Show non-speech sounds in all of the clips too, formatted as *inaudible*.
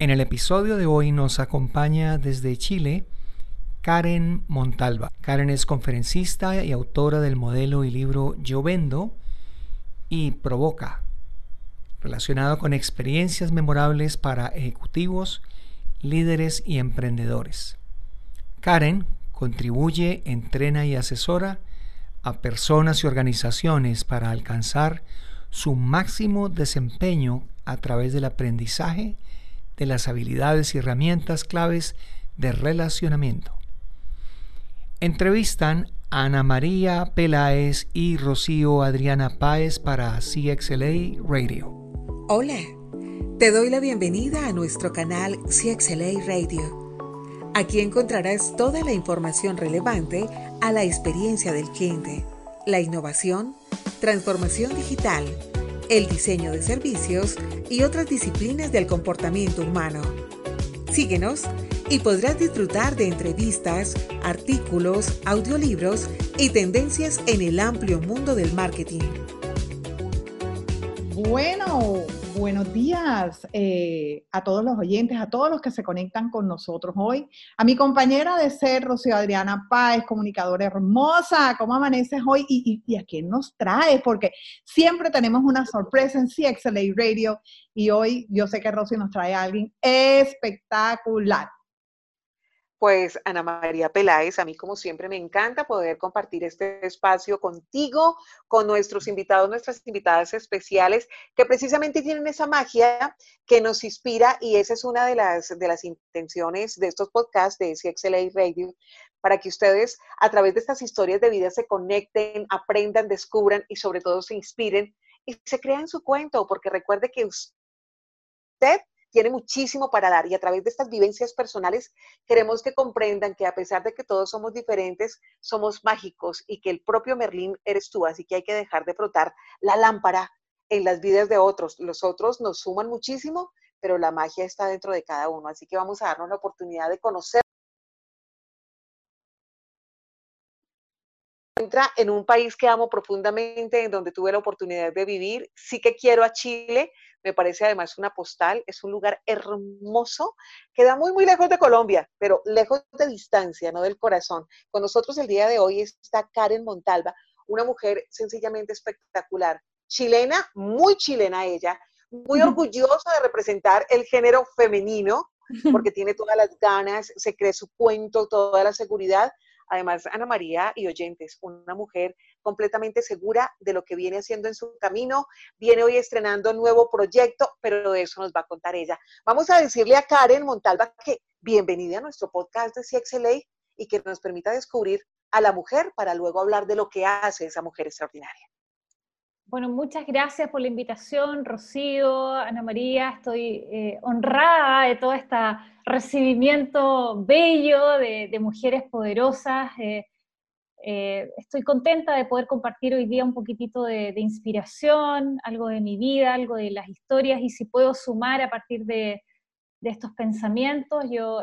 En el episodio de hoy nos acompaña desde Chile Karen Montalva. Karen es conferencista y autora del modelo y libro Yo Vendo y Provoca, relacionado con experiencias memorables para ejecutivos, líderes y emprendedores. Karen contribuye, entrena y asesora a personas y organizaciones para alcanzar su máximo desempeño a través del aprendizaje de las habilidades y herramientas claves de relacionamiento. Entrevistan a Ana María Peláez y Rocío Adriana Páez para CXLA Radio. Hola, te doy la bienvenida a nuestro canal CXLA Radio. Aquí encontrarás toda la información relevante a la experiencia del cliente, la innovación, transformación digital, el diseño de servicios y otras disciplinas del comportamiento humano. Síguenos y podrás disfrutar de entrevistas, artículos, audiolibros y tendencias en el amplio mundo del marketing. Bueno, buenos días eh, a todos los oyentes, a todos los que se conectan con nosotros hoy. A mi compañera de ser, Rocío Adriana Páez, comunicadora hermosa, ¿cómo amaneces hoy? ¿Y, a quién nos traes? Porque siempre tenemos una sorpresa en CXLA Radio y hoy yo sé que Rocío nos trae a alguien espectacular. Pues Ana María Peláez, a mí como siempre me encanta poder compartir este espacio contigo, con nuestros invitados, nuestras invitadas especiales, que precisamente tienen esa magia que nos inspira y esa es una de las, de las intenciones de estos podcasts de CXLA Radio, para que ustedes a través de estas historias de vida se conecten, aprendan, descubran y sobre todo se inspiren y se crean su cuento, porque recuerde que usted tiene muchísimo para dar y a través de estas vivencias personales queremos que comprendan que a pesar de que todos somos diferentes, somos mágicos y que el propio Merlín eres tú, así que hay que dejar de frotar la lámpara en las vidas de otros. Los otros nos suman muchísimo, pero la magia está dentro de cada uno, así que vamos a darnos la oportunidad de conocer. Entra en un país que amo profundamente, en donde tuve la oportunidad de vivir. Sí que quiero a Chile, me parece además una postal, es un lugar hermoso, queda muy, muy lejos de Colombia, pero lejos de distancia, no del corazón. Con nosotros el día de hoy está Karen Montalva, una mujer sencillamente espectacular, chilena, muy chilena ella, muy orgullosa de representar el género femenino, porque *laughs* tiene todas las ganas, se cree su cuento, toda la seguridad, Además, Ana María y oyentes, una mujer completamente segura de lo que viene haciendo en su camino, viene hoy estrenando un nuevo proyecto, pero de eso nos va a contar ella. Vamos a decirle a Karen Montalva que bienvenida a nuestro podcast de CXLA y que nos permita descubrir a la mujer para luego hablar de lo que hace esa mujer extraordinaria. Bueno, muchas gracias por la invitación, Rocío, Ana María. Estoy eh, honrada de todo este recibimiento bello de, mujeres poderosas. Eh, eh, estoy contenta de poder compartir hoy día un poquitito de, inspiración, algo de mi vida, algo de las historias y si puedo sumar a partir de, estos pensamientos, yo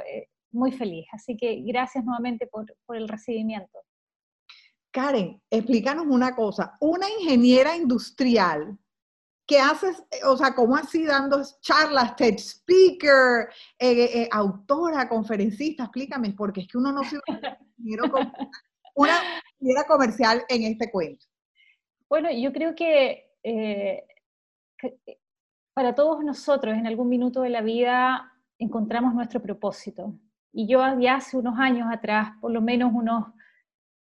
muy feliz. Así que gracias nuevamente por el recibimiento. Karen, explícanos una cosa. Una ingeniera industrial ¿qué haces, o sea, cómo así dando charlas, TED speaker, eh, eh, autora, conferencista? Explícame, porque es que uno no se una ingeniera comercial en este cuento. Bueno, yo creo que, eh, que, para todos nosotros en algún minuto de la vida encontramos nuestro propósito. Y yo ya hace unos años atrás, por lo menos unos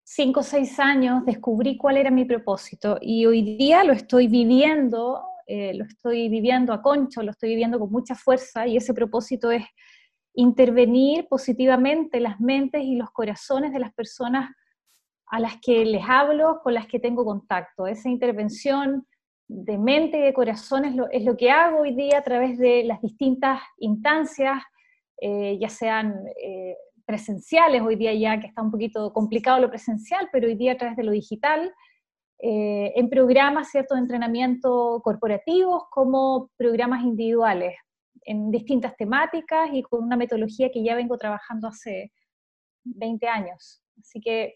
cinco o seis años descubrí cuál era mi propósito y hoy día lo estoy viviendo, eh, lo estoy viviendo a concho, lo estoy viviendo con mucha fuerza y ese propósito es intervenir positivamente las mentes y los corazones de las personas a las que les hablo, con las que tengo contacto. Esa intervención de mente y de corazones es lo, que hago hoy día a través de las distintas instancias, eh, ya sean eh, presenciales, hoy día ya que está un poquito complicado lo presencial, pero hoy día a través de lo digital, eh, en programas ¿cierto? de entrenamiento corporativos como programas individuales, en distintas temáticas y con una metodología que ya vengo trabajando hace 20 años. Así que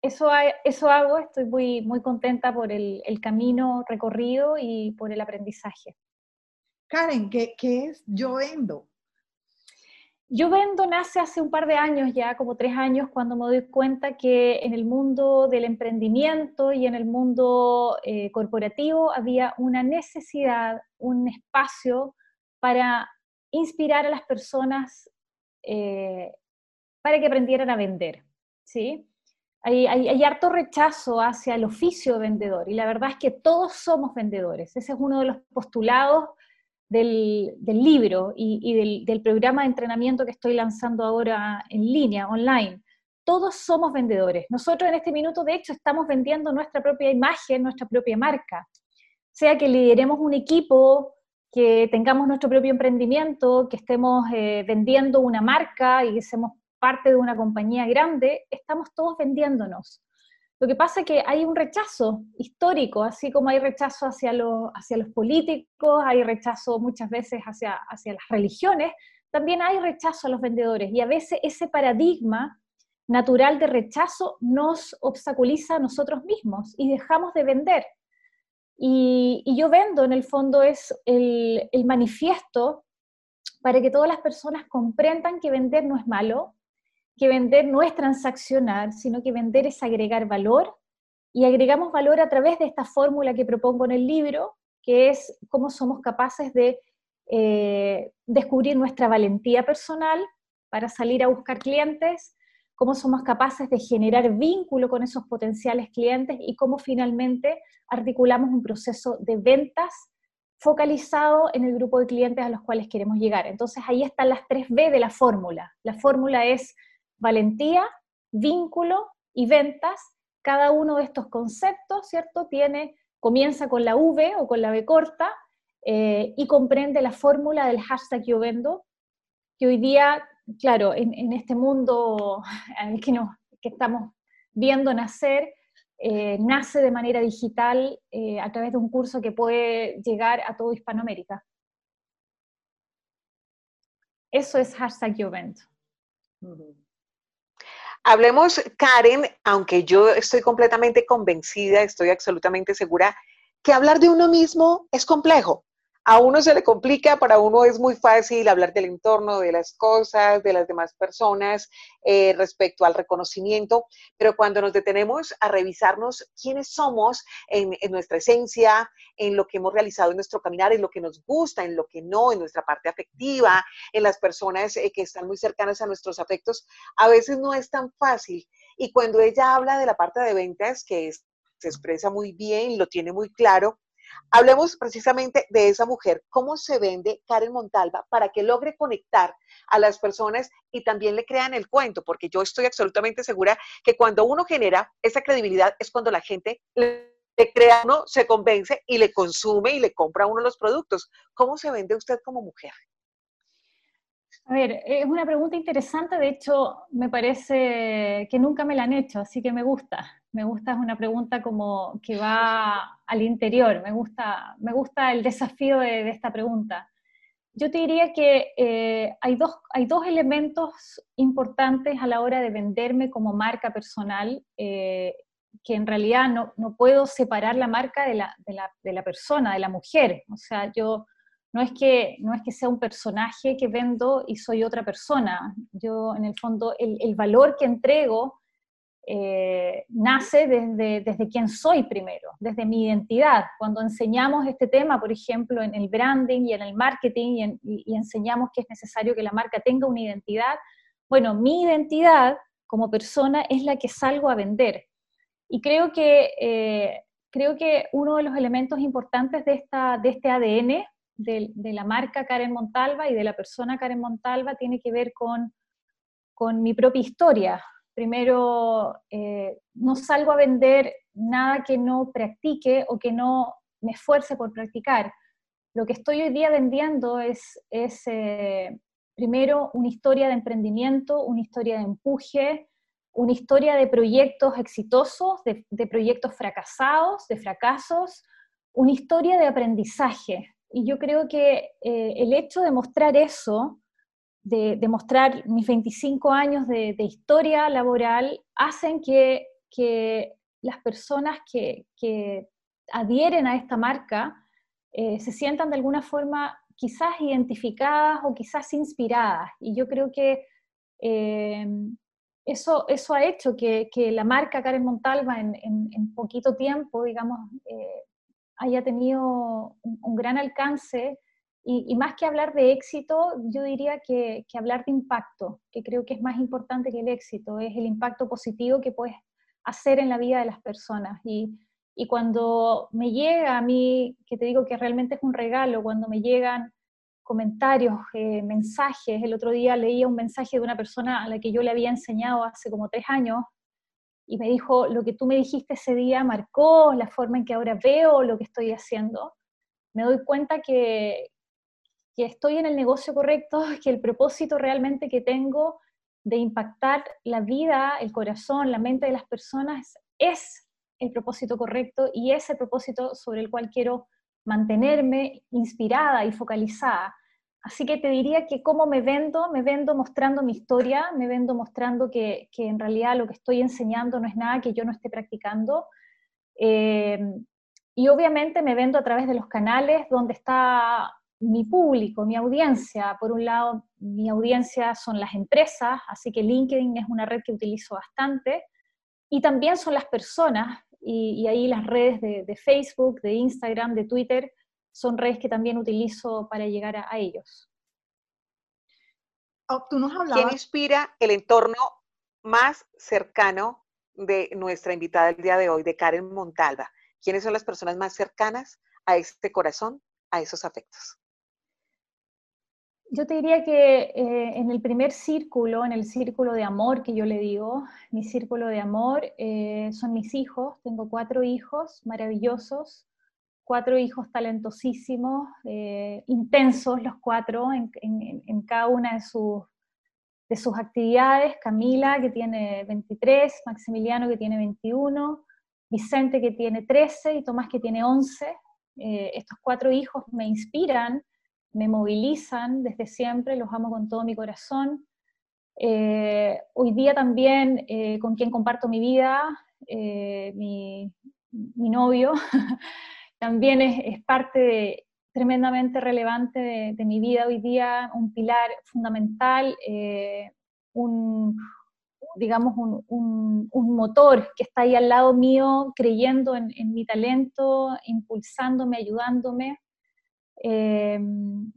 eso, eso hago, estoy muy, muy contenta por el, camino recorrido y por el aprendizaje. Karen, ¿qué, qué es Yoendo? Yo Vendo nace hace un par de años ya, como tres años, cuando me doy cuenta que en el mundo del emprendimiento y en el mundo eh, corporativo había una necesidad, un espacio para inspirar a las personas eh, para que aprendieran a vender. ¿sí? Hay, hay, harto rechazo hacia el oficio de vendedor y la verdad es que todos somos vendedores. Ese es uno de los postulados del, libro y, del, programa de entrenamiento que estoy lanzando ahora en línea, online. Todos somos vendedores. Nosotros en este minuto, de hecho, estamos vendiendo nuestra propia imagen, nuestra propia marca. Sea que lideremos un equipo, que tengamos nuestro propio emprendimiento, que estemos eh, vendiendo una marca y que seamos parte de una compañía grande, estamos todos vendiéndonos. Lo que pasa es que hay un rechazo histórico, así como hay rechazo hacia, hacia los políticos, hay rechazo muchas veces hacia, hacia las religiones, también hay rechazo a los vendedores y a veces ese paradigma natural de rechazo nos obstaculiza a nosotros mismos y dejamos de vender. Y, yo vendo, en el fondo, es el, el manifiesto para que todas las personas comprendan que vender no es malo, que vender no es transaccionar, sino que vender es agregar valor y agregamos valor a través de esta fórmula que propongo en el libro, que es cómo somos capaces de eh, descubrir nuestra valentía personal para salir a buscar clientes, cómo somos capaces de generar vínculo con esos potenciales clientes y cómo finalmente articulamos un proceso de ventas focalizado en el grupo de clientes a los cuales queremos llegar. Entonces ahí están las tres B de la fórmula. La fórmula es valentía, vínculo y ventas. Cada uno de estos conceptos, ¿cierto? Tiene, comienza con la V o con la B corta eh, y comprende la fórmula del hashtag yo vendo, que hoy día, claro, en, este mundo *laughs* que, que estamos viendo nacer, eh, nace de manera digital eh, a través de un curso que puede llegar a todo Hispanoamérica. Eso es hashtag yo vendo. Hablemos, Karen, aunque yo estoy completamente convencida, estoy absolutamente segura, que hablar de uno mismo es complejo a uno se le complica, para uno es muy fácil hablar del entorno, de las cosas, de las demás personas, eh, respecto al reconocimiento, pero cuando nos detenemos a revisarnos quiénes somos en, nuestra esencia, en lo que hemos realizado en nuestro caminar, en lo que nos gusta, en lo que no, en nuestra parte afectiva, en las personas eh, que están muy cercanas a nuestros afectos, a veces no es tan fácil. Y cuando ella habla de la parte de ventas, que se expresa muy bien, lo tiene muy claro, Hablemos precisamente de esa mujer, cómo se vende Karen Montalva para que logre conectar a las personas y también le crean el cuento, porque yo estoy absolutamente segura que cuando uno genera esa credibilidad es cuando la gente le crea uno, se convence y le consume y le compra uno los productos. ¿Cómo se vende usted como mujer? A ver, es una pregunta interesante, de hecho me parece que nunca me la han hecho, así que me gusta. Me gusta, es una pregunta como que va al interior, me gusta, me gusta el desafío de, esta pregunta. Yo te diría que eh, hay, dos, hay dos elementos importantes a la hora de venderme como marca personal, eh, que en realidad no, no, puedo separar la marca de la, de, la, de la persona, de la mujer. O sea, yo no es, que, no es que sea un personaje que vendo y soy otra persona. Yo, en el fondo, el, el valor que entrego eh, nace desde, desde quién soy primero, desde mi identidad. Cuando enseñamos este tema, por ejemplo, en el branding y en el marketing y, enseñamos que es necesario que la marca tenga una identidad, bueno, mi identidad como persona es la que salgo a vender. Y creo que, eh, creo que uno de los elementos importantes de, esta, de este ADN de, la marca Karen Montalva y de la persona Karen Montalva tiene que ver con, con mi propia historia. Primero, eh, no salgo a vender nada que no practique o que no me esfuerce por practicar. Lo que estoy hoy día vendiendo es, es eh, primero una historia de emprendimiento, una historia de empuje, una historia de proyectos exitosos, de, de proyectos fracasados, de fracasos, una historia de aprendizaje, y yo creo que eh, el hecho de mostrar eso, de, mostrar mis 25 años de, historia laboral, hacen que, las personas que, adhieren a esta marca eh, se sientan de alguna forma quizás identificadas o quizás inspiradas. Y yo creo que eh, eso, eso ha hecho que, la marca Karen Montalva en, poquito tiempo, digamos, haya tenido un, gran alcance. Y, más que hablar de éxito, yo diría que, que, hablar de impacto, que creo que es más importante que el éxito, es el impacto positivo que puedes hacer en la vida de las personas. Y, y cuando me llega a mí, que te digo que realmente es un regalo, cuando me llegan comentarios, eh, mensajes, el otro día leía un mensaje de una persona a la que yo le había enseñado hace como tres años y me dijo, lo que tú me dijiste ese día marcó la forma en que ahora veo lo que estoy haciendo. Me doy cuenta que, estoy en el negocio correcto, *laughs* que el propósito realmente que tengo de impactar la vida, el corazón, la mente de las personas es el propósito correcto y ese propósito sobre el cual quiero mantenerme inspirada y focalizada. Así que te diría que cómo me vendo, me vendo mostrando mi historia, me vendo mostrando que, en realidad lo que estoy enseñando no es nada que yo no esté practicando. Eh, y obviamente me vendo a través de los canales donde está mi público, mi audiencia. Por un lado, mi audiencia son las empresas, así que LinkedIn es una red que utilizo bastante. Y también son las personas, y, ahí las redes de, Facebook, de Instagram, de Twitter, son redes que también utilizo para llegar a, ellos. Oh, ¿Tú nos ¿Quién inspira el entorno más cercano de nuestra invitada el día de hoy, de Karen Montalva? ¿Quiénes son las personas más cercanas a este corazón, a esos afectos? Yo te diría que eh, en el primer círculo, en el círculo de amor que yo le digo, mi círculo de amor eh, son mis hijos. Tengo cuatro hijos maravillosos, cuatro hijos talentosísimos, eh, intensos los cuatro en, cada una de sus, de sus actividades. Camila, que tiene 23, Maximiliano, que tiene 21, Vicente, que tiene 13 y Tomás, que tiene 11. estos cuatro hijos me inspiran me movilizan desde siempre, los amo con todo mi corazón. Eh, hoy día también eh, con quien comparto mi vida, eh, mi, novio, *laughs* también es, parte tremendamente relevante de, mi vida hoy día, un pilar fundamental, un, digamos, un, motor que está ahí al lado mío, creyendo en mi talento, impulsándome, ayudándome. Em,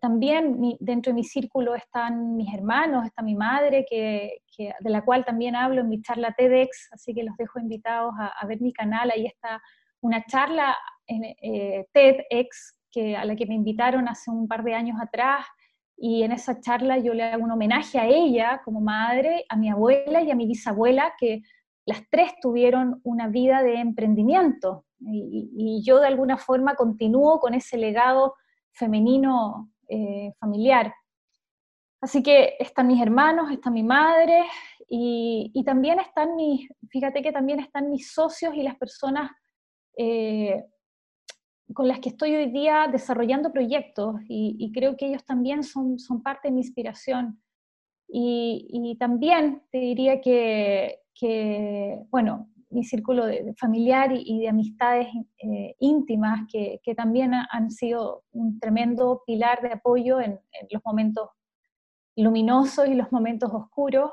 también dentro de mi círculo están mis hermanos, está mi madre, que, de la cual también hablo en mi charla TEDx, así que los dejo invitados a, ver mi canal. Ahí está una charla eh, TEDx que, a la que me invitaron hace un par de años atrás, y en esa charla yo le hago un homenaje a ella como madre, a mi abuela y a mi bisabuela, que las tres tuvieron una vida de emprendimiento, y, yo de alguna forma continúo con ese legado femenino eh, familiar. Así que están mis hermanos, está mi madre y, también están mis, fíjate que también están mis socios y las personas eh, con las que estoy hoy día desarrollando proyectos y, creo que ellos también son, parte de mi inspiración. Y, también te diría que, bueno, mi círculo de, familiar y, de amistades eh, íntimas que, también han sido un tremendo pilar de apoyo en, los momentos luminosos y los momentos oscuros.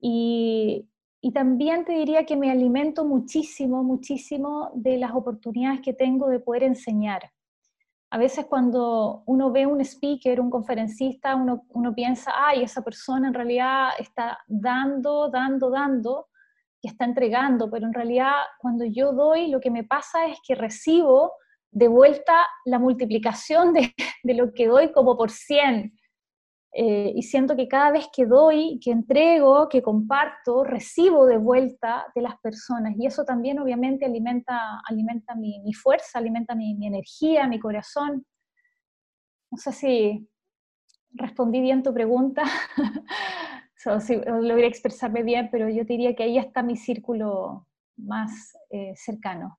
Y, también te diría que me alimento muchísimo, muchísimo de las oportunidades que tengo de poder enseñar. A veces cuando uno ve un speaker, un conferencista, uno, piensa, ay, esa persona en realidad está dando, dando, dando, que está entregando, pero en realidad cuando yo doy, lo que me pasa es que recibo de vuelta la multiplicación de, lo que doy como por 100. Eh, y siento que cada vez que doy, que entrego, que comparto, recibo de vuelta de las personas. Y eso también obviamente alimenta, alimenta mi, fuerza, alimenta mi, mi, energía, mi corazón. No sé si respondí bien tu pregunta. *laughs* So, sí, logré expresarme bien, pero yo diría que ahí está mi círculo más eh, cercano.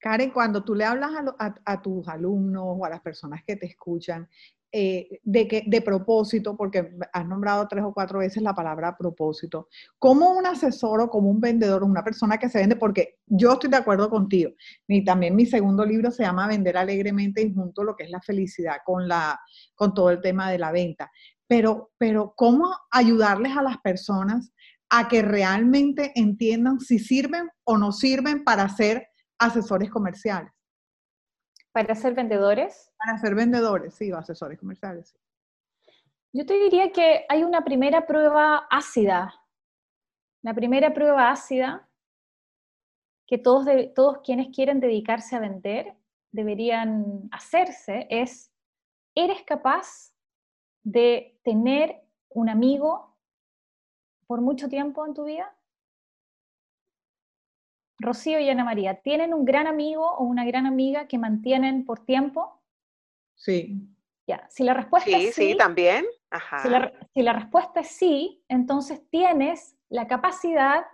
Karen, cuando tú le hablas a, tus alumnos o a las personas que te escuchan, eh, de, que, de propósito, porque has nombrado tres o cuatro veces la palabra propósito, como un asesor o como un vendedor, una persona que se vende, porque yo estoy de acuerdo contigo, y también mi segundo libro se llama Vender alegremente y junto lo que es la felicidad con, la, con todo el tema de la venta. Pero, pero, ¿cómo ayudarles a las personas a que realmente entiendan si sirven o no sirven para ser asesores comerciales? ¿Para ser vendedores? Para ser vendedores, sí, o asesores comerciales. Yo te diría que hay una primera prueba ácida. La primera prueba ácida que todos, todos quienes quieren dedicarse a vender deberían hacerse es, ¿eres capaz de tener un amigo por mucho tiempo en tu vida? Rocío y Ana María, ¿tienen un gran amigo o una gran amiga que mantienen por tiempo? Sí. Ya, si la respuesta es sí, sí, también. Si, la, si la respuesta es sí, entonces tienes la capacidad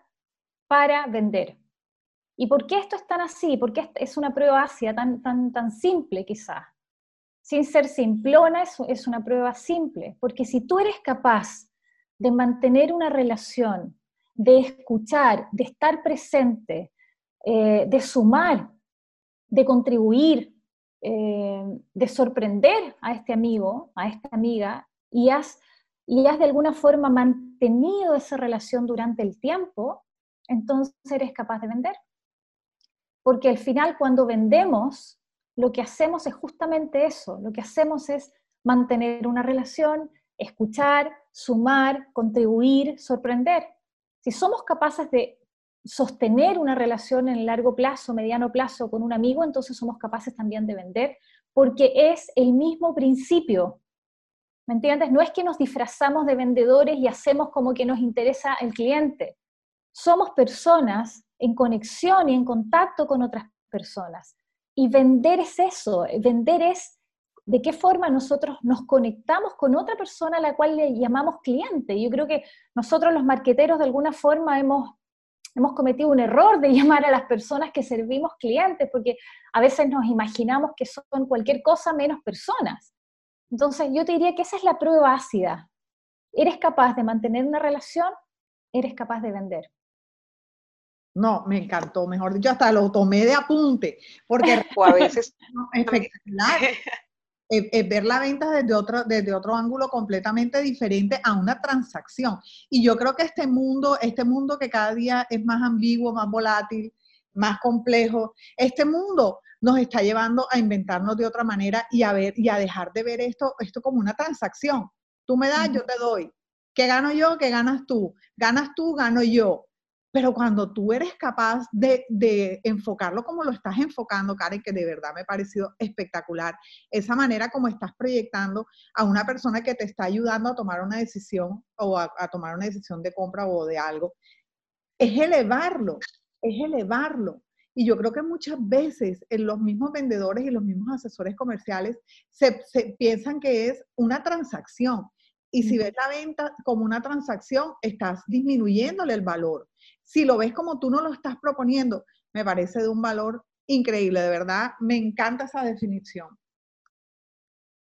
para vender. ¿Y por qué esto es tan así? Porque es una prueba ácida, tan, tan, tan simple quizás. Sin ser simplona, es, es una prueba simple. Porque si tú eres capaz de mantener una relación, de escuchar, de estar presente, eh, de sumar, de contribuir, eh, de sorprender a este amigo, a esta amiga, y has, y has de alguna forma mantenido esa relación durante el tiempo, entonces eres capaz de vender. Porque al final cuando vendemos, lo que hacemos es justamente eso, lo que hacemos es mantener una relación, escuchar, sumar, contribuir, sorprender. Si somos capaces de sostener una relación en largo plazo, mediano plazo con un amigo, entonces somos capaces también de vender, porque es el mismo principio. ¿Me entiendes? No es que nos disfrazamos de vendedores y hacemos como que nos interesa el cliente. Somos personas en conexión y en contacto con otras personas. Y vender es eso, vender es de qué forma nosotros nos conectamos con otra persona a la cual le llamamos cliente. Yo creo que nosotros los marqueteros de alguna forma hemos, hemos cometido un error de *laughs* llamar a las personas que servimos clientes, porque a veces nos imaginamos que son cualquier cosa menos personas. Entonces yo te diría que esa es la prueba ácida. ¿Eres capaz de mantener una relación? ¿Eres capaz de vender? No, me encantó, mejor dicho, hasta lo tomé de apunte, porque *laughs* a veces *laughs* espectacular. Es, ver la venta desde otro, desde otro ángulo completamente diferente a una transacción. Y yo creo que este mundo, este mundo que cada día es más ambiguo, más volátil, más complejo, este mundo nos está llevando a inventarnos de otra manera y a ver y a dejar de ver esto, esto como una transacción. Tú me das, yo te doy. ¿Qué gano yo? ¿Qué ganas tú? Ganas tú, gano yo. Pero cuando tú eres capaz de, enfocarlo como lo estás enfocando, Karen, que de verdad me ha parecido espectacular, esa manera como estás proyectando a una persona que te está ayudando a tomar una decisión o a, a tomar una decisión de compra o de algo, es elevarlo, es elevarlo. Y yo creo que muchas veces en los mismos vendedores y los mismos asesores comerciales se, se, piensan que es una transacción. Y si ves la venta como una transacción, estás disminuyéndole el valor. Si lo ves como tú no lo estás proponiendo, me parece de un valor increíble, de verdad, me encanta esa definición.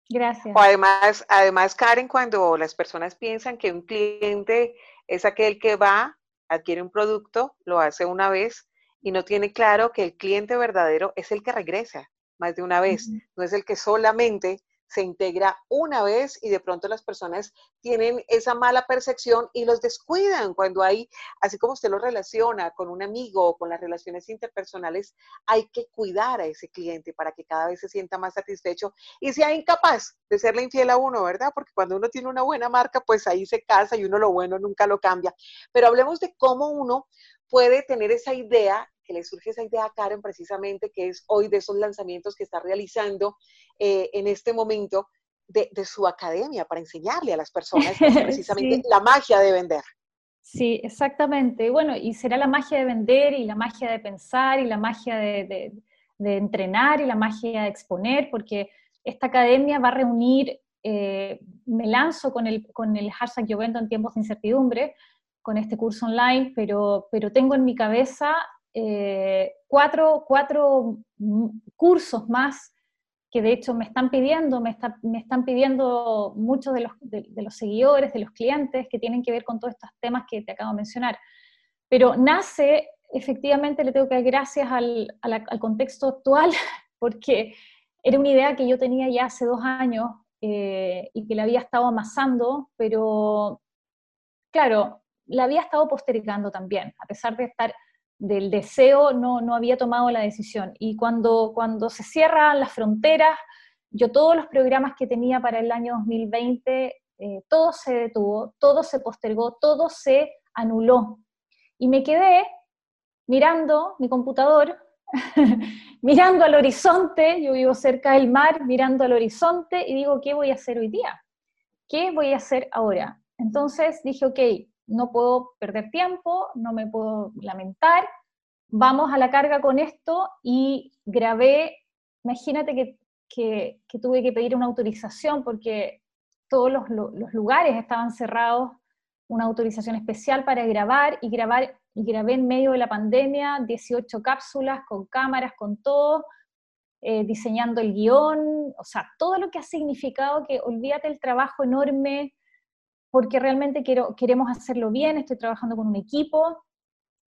Gracias. además, además, Karen, cuando las personas piensan que un cliente es aquel que va, adquiere un producto, lo hace una vez y no tiene claro que el cliente verdadero es el que regresa más de una vez, no es el que solamente se integra una vez y de pronto las personas tienen esa mala percepción y los descuidan cuando hay, así como usted lo relaciona con un amigo o con las relaciones interpersonales, hay que cuidar a ese cliente para que cada vez se sienta más satisfecho y sea incapaz de serle infiel a uno, ¿verdad? Porque cuando uno tiene una buena marca, pues ahí se casa y uno lo bueno nunca lo cambia. Pero hablemos de cómo uno puede tener esa idea que le surge esa idea a Karen precisamente, que es hoy de esos lanzamientos que está realizando eh, en este momento de, su academia para enseñarle a las personas *laughs* precisamente la magia de vender. Sí, exactamente. Bueno, y será la magia de vender y la magia de pensar y la magia de, entrenar y la magia de exponer, porque esta academia va a reunir, eh, me lanzo con el, con el hashtag Yo Vendo en tiempos de incertidumbre, con este curso online, pero, pero tengo en mi cabeza eh, cuatro, cuatro cursos más que de hecho me están pidiendo, me, están pidiendo muchos de los, seguidores, de los clientes, que tienen que ver con todos estos temas que te acabo de mencionar. Pero nace, efectivamente, le tengo que dar gracias al, al, contexto actual, *laughs* porque era una idea que yo tenía ya hace dos años eh, y que la había estado amasando, pero claro, la había estado postergando también, a pesar de estar del deseo, no, no había tomado la decisión. Y cuando, cuando se cierran las fronteras, yo todos los programas que tenía para el año 2020, eh, todo se detuvo, todo se postergó, todo se anuló. Y me quedé mirando mi computador, *laughs* mirando al horizonte, yo vivo cerca del mar, mirando al horizonte y digo, ¿qué voy a hacer hoy día? ¿Qué voy a hacer ahora? Entonces dije, ok, no puedo perder tiempo, no me puedo lamentar, vamos a la carga con esto y grabé, imagínate que, tuve que pedir una autorización porque todos los, lugares estaban cerrados, una autorización especial para grabar y grabar y grabé en medio de la pandemia 18 cápsulas con cámaras, con todo, eh, diseñando el guion, o sea, todo lo que ha significado que olvídate el trabajo enorme porque realmente quiero, queremos hacerlo bien, estoy trabajando con un equipo.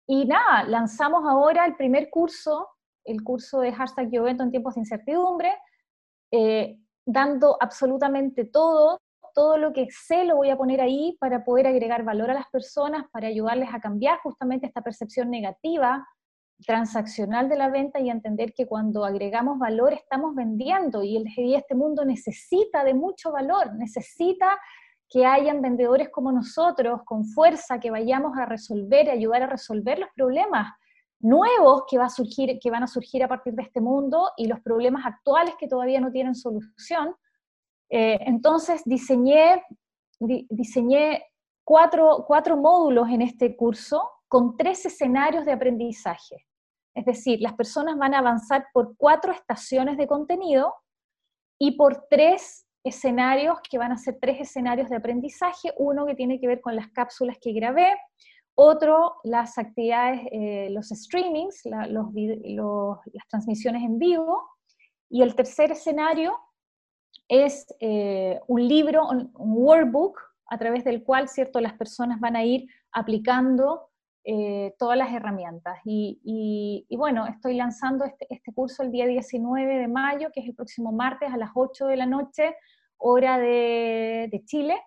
Y nada, lanzamos ahora el primer curso, el curso de hashtag Yo Vendo en tiempos de incertidumbre, eh, dando absolutamente todo, todo lo que sé lo voy a poner ahí para poder agregar valor a las personas, para ayudarles a cambiar justamente esta percepción negativa transaccional de la venta y entender que cuando agregamos valor estamos vendiendo y, el, y este mundo necesita de mucho valor, necesita que hayan vendedores como nosotros, con fuerza, que vayamos a resolver y ayudar a resolver los problemas nuevos que, va a surgir, que van a surgir a partir de este mundo y los problemas actuales que todavía no tienen solución. Eh, entonces diseñé, diseñé cuatro, cuatro módulos en este curso con tres escenarios de aprendizaje. Es decir, las personas van a avanzar por cuatro estaciones de contenido y por tres escenarios que van a ser tres escenarios de aprendizaje, uno que tiene que ver con las cápsulas que grabé, otro las actividades, eh, los streamings, las transmisiones en vivo, y el tercer escenario es eh, un libro, un, workbook, a través del cual ¿cierto? las personas van a ir aplicando eh, todas las herramientas. Y, bueno, estoy lanzando este, este, curso el día 19 de mayo, que es el próximo martes a las 8 de la noche, hora de, Chile.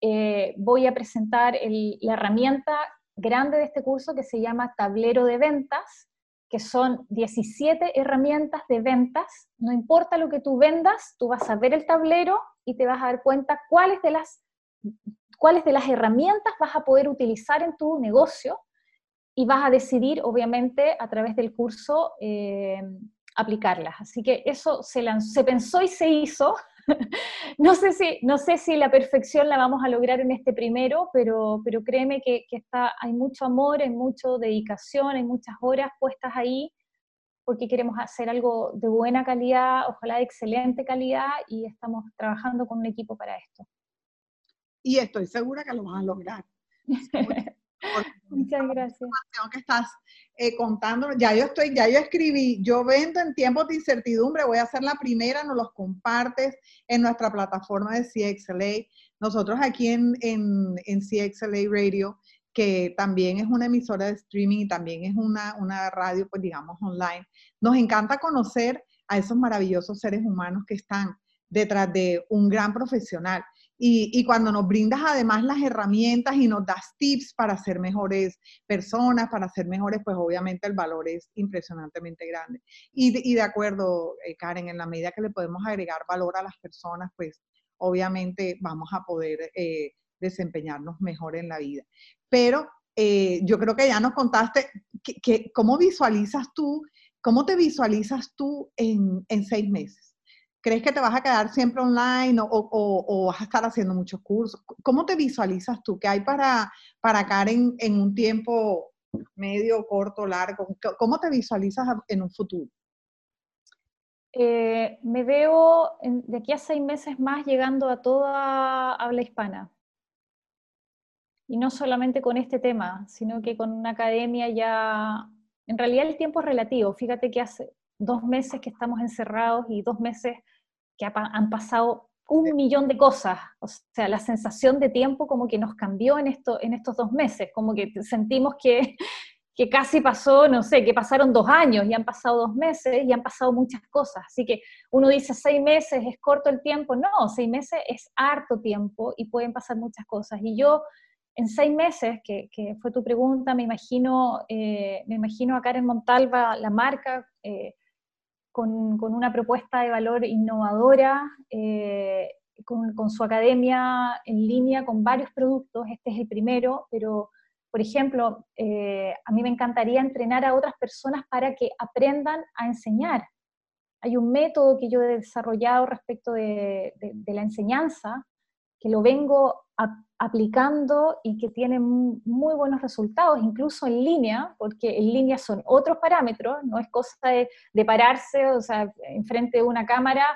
Eh, voy a presentar la herramienta grande de este curso que se llama Tablero de Ventas, que son 17 herramientas de ventas. No importa lo que tú vendas, tú vas a ver el tablero y te vas a dar cuenta cuáles de las cuáles de las herramientas vas a poder utilizar en tu negocio y vas a decidir, obviamente, a través del curso, eh, aplicarlas. Así que eso se, pensó y se hizo. *laughs* no, sé si, no sé si la perfección la vamos a lograr en este primero, pero, pero créeme que, que está, hay mucho amor, hay mucha dedicación, hay muchas horas puestas ahí, porque queremos hacer algo de buena calidad, ojalá de excelente calidad, y estamos trabajando con un equipo para esto y estoy segura que lo van a lograr. *laughs* Muchas gracias. que estás eh, contando, ya yo estoy, ya yo escribí, yo vendo en tiempos de incertidumbre, voy a ser la primera, nos los compartes en nuestra plataforma de CXLA. Nosotros aquí en, en, en CXLA Radio, que también es una emisora de streaming y también es una, una radio, pues digamos, online, nos encanta conocer a esos maravillosos seres humanos que están detrás de un gran profesional. Y, cuando nos brindas además las herramientas y nos das tips para ser mejores personas, para ser mejores, pues obviamente el valor es impresionantemente grande. Y, de acuerdo, eh, Karen, en la medida que le podemos agregar valor a las personas, pues obviamente vamos a poder eh, desempeñarnos mejor en la vida. Pero eh, yo creo que ya nos contaste que, cómo visualizas tú, cómo te visualizas tú en seis meses. ¿Crees que te vas a quedar siempre online o, vas a estar haciendo muchos cursos? ¿Cómo te visualizas tú? ¿Qué hay para, para Karen en un tiempo medio, corto, largo? ¿Cómo te visualizas en un futuro? Eh, me veo de aquí a seis meses más llegando a toda habla hispana. Y no solamente con este tema, sino que con una academia ya... En realidad el tiempo es relativo. Fíjate que hace, dos meses que estamos encerrados y dos meses que han pasado un millón de cosas. O sea, la sensación de tiempo como que nos cambió en, esto, en estos dos meses, como que sentimos que, *laughs* que casi pasó, no sé, que pasaron dos años y han pasado dos meses y han pasado muchas cosas. Así que uno dice seis meses es corto el tiempo. No, seis meses es harto tiempo y pueden pasar muchas cosas. Y yo en seis meses, que, que fue tu pregunta, me imagino, eh, me imagino a Karen Montalva, la marca, eh, con, una propuesta de valor innovadora, eh, con, su academia en línea, con varios productos. Este es el primero, pero, por ejemplo, a mí me encantaría entrenar a otras personas para que aprendan a enseñar. Hay un método que yo he desarrollado respecto de la enseñanza, que lo vengo aplicando y que tiene muy buenos resultados, incluso en línea, porque en línea son otros parámetros, no es cosa de, pararse, o sea, enfrente de una cámara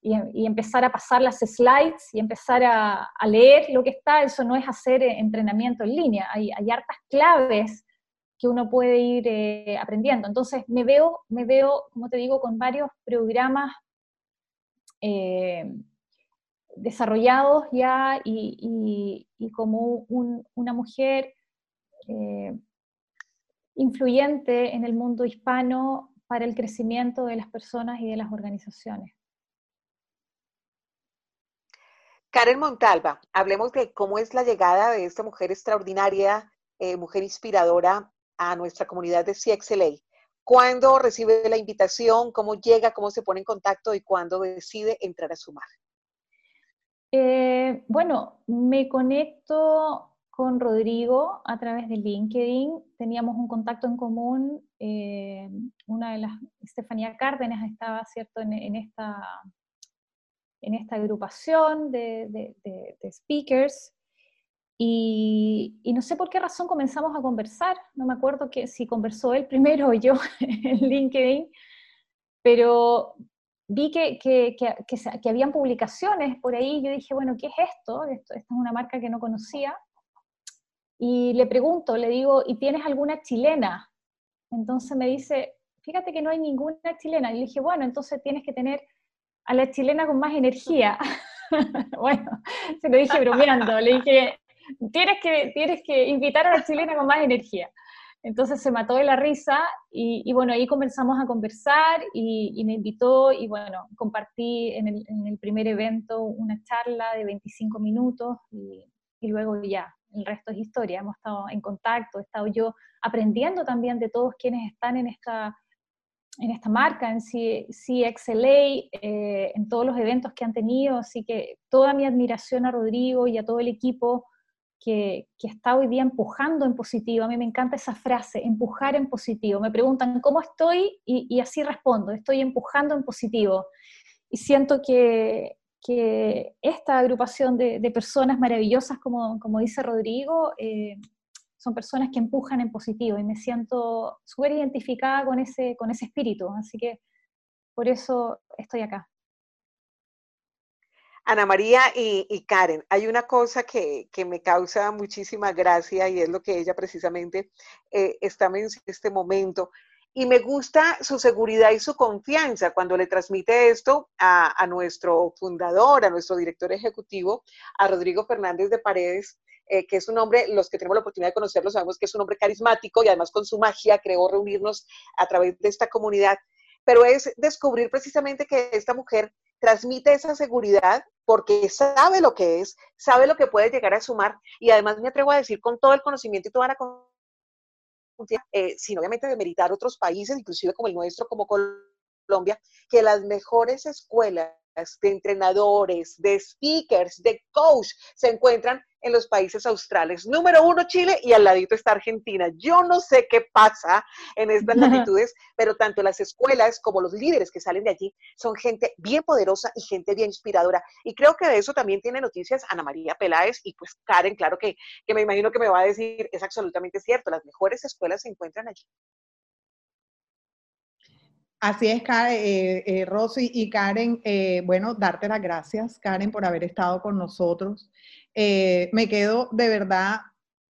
y, empezar a pasar las slides y empezar a, leer lo que está, eso no es hacer entrenamiento en línea, hay, hartas claves que uno puede ir eh, aprendiendo. Entonces, me veo, me veo, como te digo, con varios programas eh, desarrollados ya y, como una mujer eh, influyente en el mundo hispano para el crecimiento de las personas y de las organizaciones. Karen Montalva, hablemos de cómo es la llegada de esta mujer extraordinaria, eh, mujer inspiradora a nuestra comunidad de CXLA. ¿Cuándo recibe la invitación? ¿Cómo llega? ¿Cómo se pone en contacto? ¿Y cuándo decide entrar a sumar? Eh, bueno, me conecto con Rodrigo a través de LinkedIn. Teníamos un contacto en común. Eh, una de las, Estefanía Cárdenas estaba, ¿cierto?, en, esta, en esta agrupación de, speakers. Y, y, no sé por qué razón comenzamos a conversar. No me acuerdo que, si conversó él *laughs* primero o yo en LinkedIn. Pero vi que, que, que, que, habían publicaciones por ahí, yo dije, bueno, ¿qué es esto? Esta es una marca que no conocía. Y le pregunto, le digo, ¿y tienes alguna chilena? Entonces me dice, fíjate que no hay ninguna chilena. Y le dije, bueno, entonces tienes que tener a la chilena con más energía. *laughs* bueno, se lo dije bromeando, le dije, tienes que, tienes que invitar a la chilena con más energía. Entonces se mató de la risa y, bueno, ahí comenzamos a conversar y, me invitó y bueno, compartí en el, primer evento una charla de 25 minutos y, luego ya, el resto es historia. Hemos estado en contacto, he estado yo aprendiendo también de todos quienes están en esta, en esta marca, en CXLA, eh, en todos los eventos que han tenido, así que toda mi admiración a Rodrigo y a todo el equipo que, está hoy día empujando en positivo. A mí me encanta esa frase, empujar en positivo. Me preguntan cómo estoy y, así respondo, estoy empujando en positivo. Y siento que, esta agrupación de, personas maravillosas, como, dice Rodrigo, eh, son personas que empujan en positivo y me siento súper identificada con ese, con ese espíritu. Así que por eso estoy acá. Ana María y, Karen, hay una cosa que, me causa muchísima gracia y es lo que ella precisamente eh, está en este momento. Y me gusta su seguridad y su confianza cuando le transmite esto a, nuestro fundador, a nuestro director ejecutivo, a Rodrigo Fernández de Paredes, eh, que es un hombre, los que tenemos la oportunidad de conocerlo sabemos que es un hombre carismático y además con su magia creó reunirnos a través de esta comunidad. Pero es descubrir precisamente que esta mujer transmite esa seguridad porque sabe lo que es, sabe lo que puede llegar a sumar y además me atrevo a decir con todo el conocimiento y toda la confianza, eh, sin obviamente demeritar otros países, inclusive como el nuestro, como Colombia, que las mejores escuelas de entrenadores, de speakers, de coach se encuentran en los países australes. Número uno, Chile, y al ladito está Argentina. Yo no sé qué pasa en estas *laughs* latitudes, pero tanto las escuelas como los líderes que salen de allí son gente bien poderosa y gente bien inspiradora. Y creo que de eso también tiene noticias Ana María Peláez y pues Karen, claro que, que me imagino que me va a decir, es absolutamente cierto, las mejores escuelas se encuentran allí. Así es, eh, eh, Rosy y Karen, eh, bueno, darte las gracias, Karen, por haber estado con nosotros. Me quedo de verdad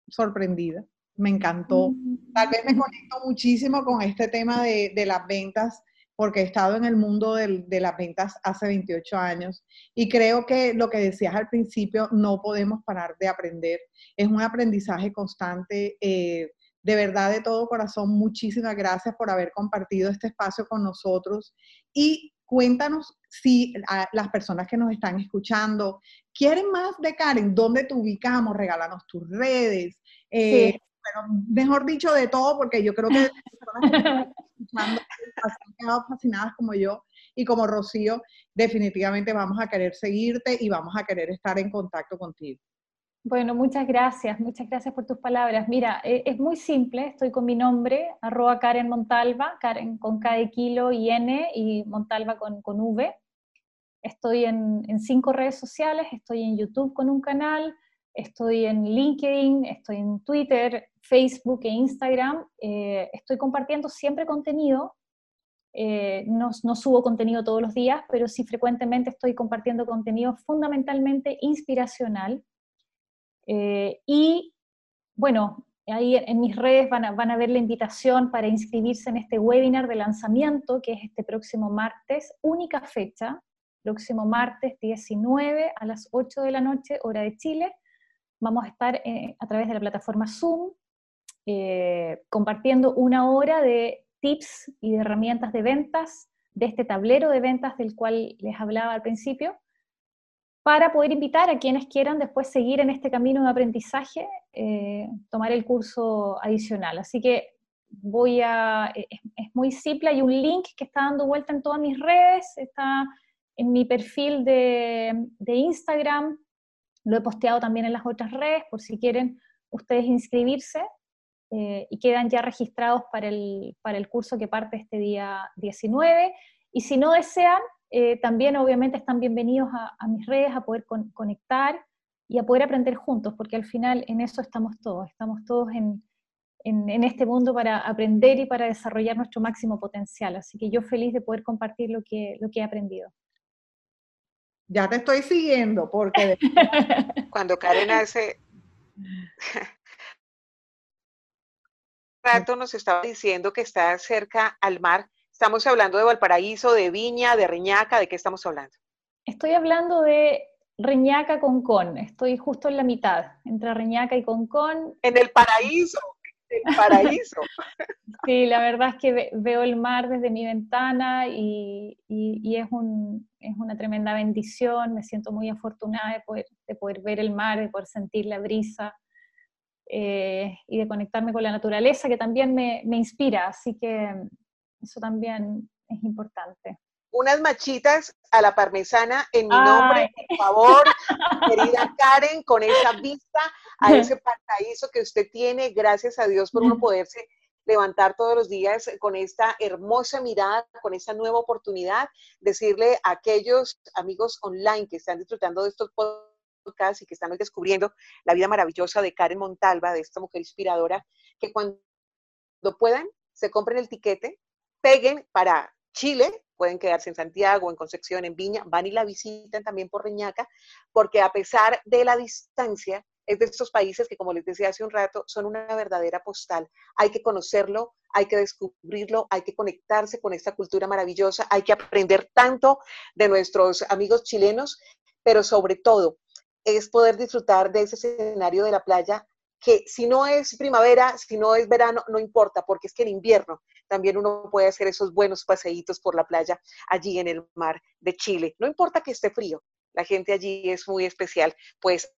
sorprendida, me encantó. Tal vez me conecto muchísimo con este tema de, las ventas porque he estado en el mundo de las ventas hace 28 años y creo que lo que decías al principio, no podemos parar de aprender. Es un aprendizaje constante. Eh, de verdad, de todo corazón, muchísimas gracias por haber compartido este espacio con nosotros y cuéntanos si las personas que nos están escuchando quieren más de Karen, ¿dónde te ubicamos? Regálanos tus redes. Eh, bueno, mejor dicho, de todo, porque yo creo que las personas que están *laughs* escuchando han quedado fascinadas como yo y como Rocío, definitivamente vamos a querer seguirte y vamos a querer estar en contacto contigo. Bueno, muchas gracias, muchas gracias por tus palabras. Mira, eh, es muy simple, estoy con mi nombre, arroba Karen Montalva, Karen con K de kilo y N y Montalva con, con V. Estoy en, cinco redes sociales, estoy en YouTube con un canal, estoy en LinkedIn, estoy en Twitter, Facebook e Instagram. Eh, estoy compartiendo siempre contenido. Eh, no, no, subo contenido todos los días, pero sí frecuentemente estoy compartiendo contenido fundamentalmente inspiracional eh, y bueno, ahí en mis redes van a, van a ver la invitación para inscribirse en este webinar de lanzamiento, que es este próximo martes, única fecha, próximo martes 19 a las 8 de la noche, hora de Chile. Vamos a estar eh, a través de la plataforma Zoom eh, compartiendo una hora de tips y de herramientas de ventas, de este tablero de ventas del cual les hablaba al principio, para poder invitar a quienes quieran después seguir en este camino de aprendizaje, eh, tomar el curso adicional. Así que voy a, eh, es, muy simple, hay un link que está dando vuelta en todas mis redes, está en mi perfil de, Instagram, lo he posteado también en las otras redes por si quieren ustedes inscribirse eh, y quedan ya registrados para el, para el curso que parte este día 19. Y si no desean, eh, también obviamente están bienvenidos a, mis redes, a poder conectar y a poder aprender juntos, porque al final en eso estamos todos, estamos todos en, en, este mundo para aprender y para desarrollar nuestro máximo potencial. Así que yo feliz de poder compartir lo que, lo que he aprendido. Ya te estoy siguiendo, porque... *laughs* Cuando Karen hace... *laughs* rato nos estaba diciendo que está cerca al mar Estamos hablando de Valparaíso, de Viña, de Reñaca, ¿de qué estamos hablando? Estoy hablando de Reñaca Concón, estoy justo en la mitad, entre Reñaca y Concón. En el paraíso, el paraíso. *laughs* sí, la verdad es que veo el mar desde mi ventana y, es, una tremenda bendición, me siento muy afortunada de poder, de poder ver el mar, de poder sentir la brisa. Eh, y de conectarme con la naturaleza, que también me, me inspira. Así que eso también es importante. Unas machitas a la parmesana en mi nombre, por favor, *laughs* querida Karen, con esa vista a ese *laughs* paraíso que usted tiene, gracias a Dios por uno *laughs* poderse levantar todos los días con esta hermosa mirada, con esta nueva oportunidad, decirle a aquellos amigos online que están disfrutando de estos podcasts y que están descubriendo la vida maravillosa de Karen Montalva, de esta mujer inspiradora, que cuando puedan se compren el tiquete peguen para Chile, pueden quedarse en Santiago, en Concepción, en Viña, van y la visitan también por Reñaca, porque a pesar de la distancia, es de estos países que, como les decía hace un rato, son una verdadera postal. Hay que conocerlo, hay que descubrirlo, hay que conectarse con esta cultura maravillosa, hay que aprender tanto de nuestros amigos chilenos, pero sobre todo es poder disfrutar de ese escenario de la playa que si no es primavera, si no es verano, no importa, porque es que en invierno también uno puede hacer esos buenos paseitos por la playa allí en el mar de Chile. No importa que esté frío, la gente allí es muy especial. Pues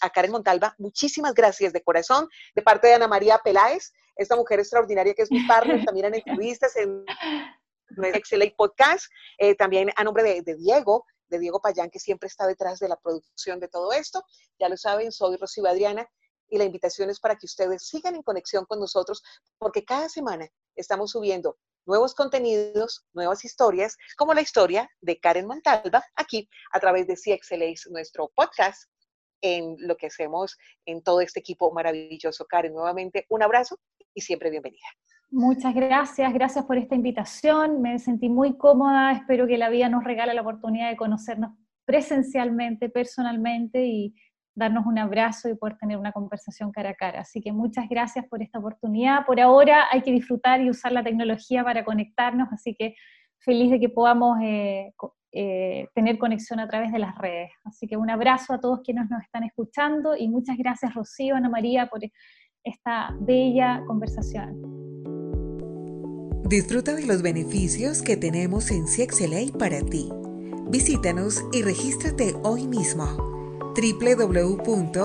a Karen Montalva, muchísimas gracias de corazón, de parte de Ana María Peláez, esta mujer extraordinaria que es mi partner *laughs* también en entrevistas en Excelente Podcast, eh, también a nombre de, de Diego, de Diego Payán, que siempre está detrás de la producción de todo esto. Ya lo saben, soy Rocío Adriana y la invitación es para que ustedes sigan en conexión con nosotros porque cada semana estamos subiendo nuevos contenidos, nuevas historias, como la historia de Karen Montalva, aquí a través de CXLA, nuestro podcast, en lo que hacemos en todo este equipo maravilloso. Karen, nuevamente un abrazo y siempre bienvenida. Muchas gracias, gracias por esta invitación, me sentí muy cómoda, espero que la vida nos regale la oportunidad de conocernos presencialmente, personalmente y darnos un abrazo y poder tener una conversación cara a cara. Así que muchas gracias por esta oportunidad. Por ahora hay que disfrutar y usar la tecnología para conectarnos, así que feliz de que podamos eh, eh, tener conexión a través de las redes. Así que un abrazo a todos quienes nos están escuchando y muchas gracias Rocío, Ana María, por esta bella conversación. Disfruta de los beneficios que tenemos en CXLA para ti. Visítanos y regístrate hoy mismo www.cxla.org.